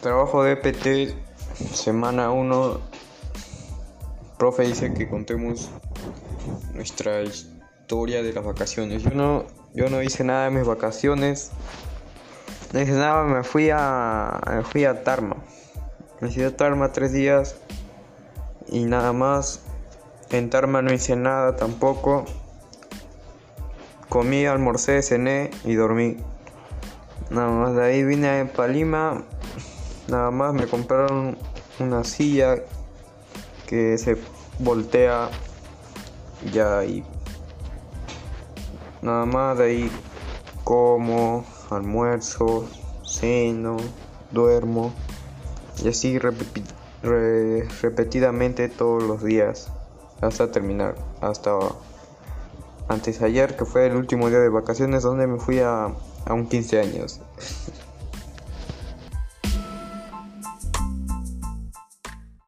Trabajo de EPT, semana 1. Profe dice que contemos nuestra historia de las vacaciones. Yo no, yo no hice nada de mis vacaciones. No hice nada, me fui a, me fui a Tarma. Me fui a Tarma tres días y nada más. En Tarma no hice nada tampoco. Comí, almorcé, cené y dormí. Nada más de ahí vine para Lima. Nada más me compraron una silla que se voltea ya y nada más de ahí como, almuerzo, ceno, duermo y así repetidamente todos los días hasta terminar, hasta antes ayer que fue el último día de vacaciones donde me fui a, a un 15 años.